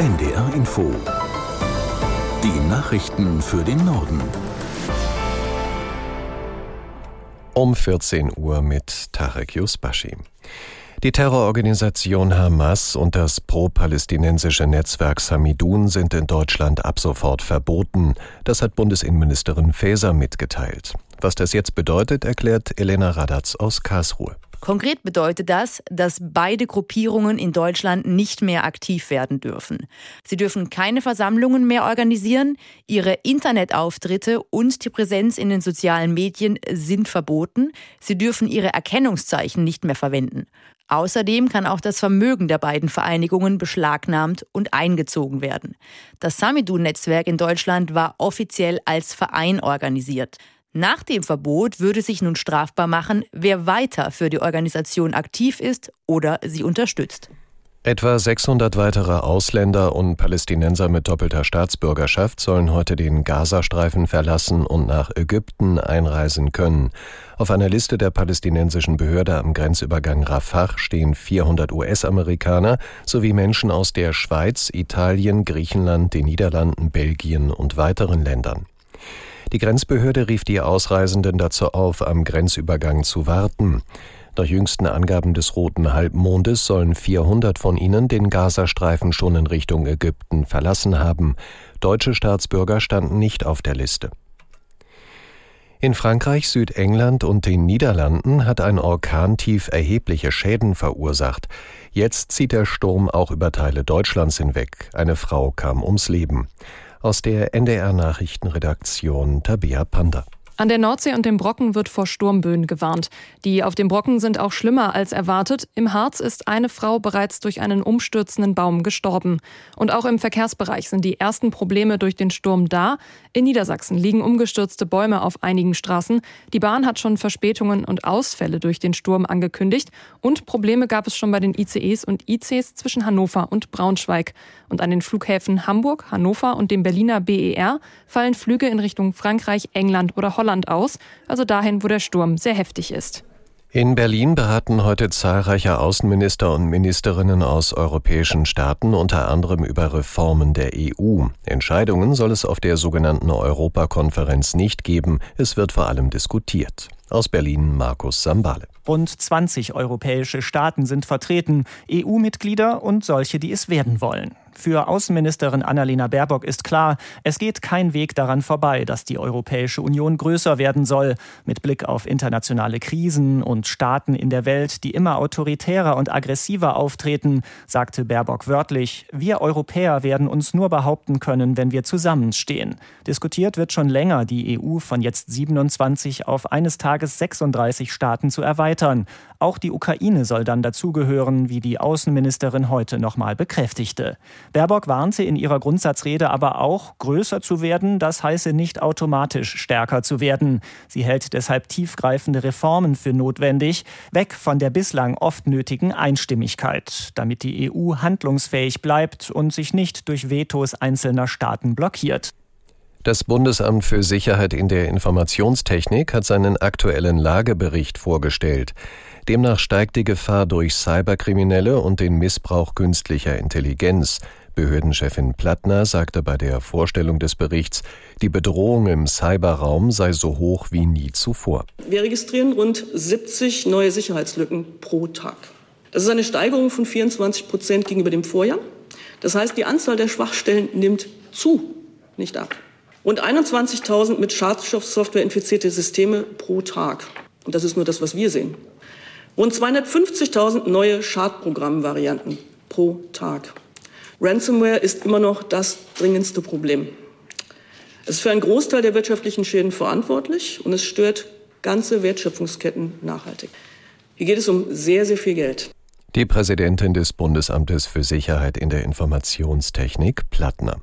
NDR Info. Die Nachrichten für den Norden. Um 14 Uhr mit Tarek Yusbashi. Die Terrororganisation Hamas und das pro-palästinensische Netzwerk Samidun sind in Deutschland ab sofort verboten. Das hat Bundesinnenministerin Faeser mitgeteilt. Was das jetzt bedeutet, erklärt Elena Radatz aus Karlsruhe. Konkret bedeutet das, dass beide Gruppierungen in Deutschland nicht mehr aktiv werden dürfen. Sie dürfen keine Versammlungen mehr organisieren, ihre Internetauftritte und die Präsenz in den sozialen Medien sind verboten, sie dürfen ihre Erkennungszeichen nicht mehr verwenden. Außerdem kann auch das Vermögen der beiden Vereinigungen beschlagnahmt und eingezogen werden. Das Samidun-Netzwerk in Deutschland war offiziell als Verein organisiert. Nach dem Verbot würde sich nun strafbar machen, wer weiter für die Organisation aktiv ist oder sie unterstützt. Etwa 600 weitere Ausländer und Palästinenser mit doppelter Staatsbürgerschaft sollen heute den Gazastreifen verlassen und nach Ägypten einreisen können. Auf einer Liste der palästinensischen Behörde am Grenzübergang Rafah stehen 400 US-Amerikaner sowie Menschen aus der Schweiz, Italien, Griechenland, den Niederlanden, Belgien und weiteren Ländern. Die Grenzbehörde rief die Ausreisenden dazu auf, am Grenzübergang zu warten. Nach jüngsten Angaben des Roten Halbmondes sollen 400 von ihnen den Gazastreifen schon in Richtung Ägypten verlassen haben. Deutsche Staatsbürger standen nicht auf der Liste. In Frankreich, Südengland und den Niederlanden hat ein Orkantief erhebliche Schäden verursacht. Jetzt zieht der Sturm auch über Teile Deutschlands hinweg. Eine Frau kam ums Leben aus der NDR Nachrichtenredaktion Tabea Panda. An der Nordsee und dem Brocken wird vor Sturmböen gewarnt. Die auf dem Brocken sind auch schlimmer als erwartet. Im Harz ist eine Frau bereits durch einen umstürzenden Baum gestorben. Und auch im Verkehrsbereich sind die ersten Probleme durch den Sturm da. In Niedersachsen liegen umgestürzte Bäume auf einigen Straßen. Die Bahn hat schon Verspätungen und Ausfälle durch den Sturm angekündigt. Und Probleme gab es schon bei den ICEs und ICs zwischen Hannover und Braunschweig. Und an den Flughäfen Hamburg, Hannover und dem Berliner BER fallen Flüge in Richtung Frankreich, England oder Holland Holland aus, also dahin, wo der Sturm sehr heftig ist. In Berlin beraten heute zahlreiche Außenminister und Ministerinnen aus europäischen Staaten unter anderem über Reformen der EU. Entscheidungen soll es auf der sogenannten Europakonferenz nicht geben, es wird vor allem diskutiert. Aus Berlin Markus Sambale. Rund 20 europäische Staaten sind vertreten, EU-Mitglieder und solche, die es werden wollen. Für Außenministerin Annalena Baerbock ist klar, es geht kein Weg daran vorbei, dass die Europäische Union größer werden soll, mit Blick auf internationale Krisen und Staaten in der Welt, die immer autoritärer und aggressiver auftreten, sagte Baerbock wörtlich, wir Europäer werden uns nur behaupten können, wenn wir zusammenstehen. Diskutiert wird schon länger, die EU von jetzt 27 auf eines Tages 36 Staaten zu erweitern. Auch die Ukraine soll dann dazugehören, wie die Außenministerin heute nochmal bekräftigte. Baerbock warnte in ihrer Grundsatzrede aber auch, größer zu werden, das heiße nicht automatisch stärker zu werden. Sie hält deshalb tiefgreifende Reformen für notwendig, weg von der bislang oft nötigen Einstimmigkeit, damit die EU handlungsfähig bleibt und sich nicht durch Vetos einzelner Staaten blockiert. Das Bundesamt für Sicherheit in der Informationstechnik hat seinen aktuellen Lagebericht vorgestellt. Demnach steigt die Gefahr durch Cyberkriminelle und den Missbrauch künstlicher Intelligenz. Behördenchefin Plattner sagte bei der Vorstellung des Berichts, die Bedrohung im Cyberraum sei so hoch wie nie zuvor. Wir registrieren rund 70 neue Sicherheitslücken pro Tag. Das ist eine Steigerung von 24 Prozent gegenüber dem Vorjahr. Das heißt, die Anzahl der Schwachstellen nimmt zu, nicht ab. Rund 21.000 mit Schadstoffsoftware infizierte Systeme pro Tag. Und das ist nur das, was wir sehen. Rund 250.000 neue Schadprogrammvarianten pro Tag. Ransomware ist immer noch das dringendste Problem. Es ist für einen Großteil der wirtschaftlichen Schäden verantwortlich und es stört ganze Wertschöpfungsketten nachhaltig. Hier geht es um sehr, sehr viel Geld. Die Präsidentin des Bundesamtes für Sicherheit in der Informationstechnik, Plattner.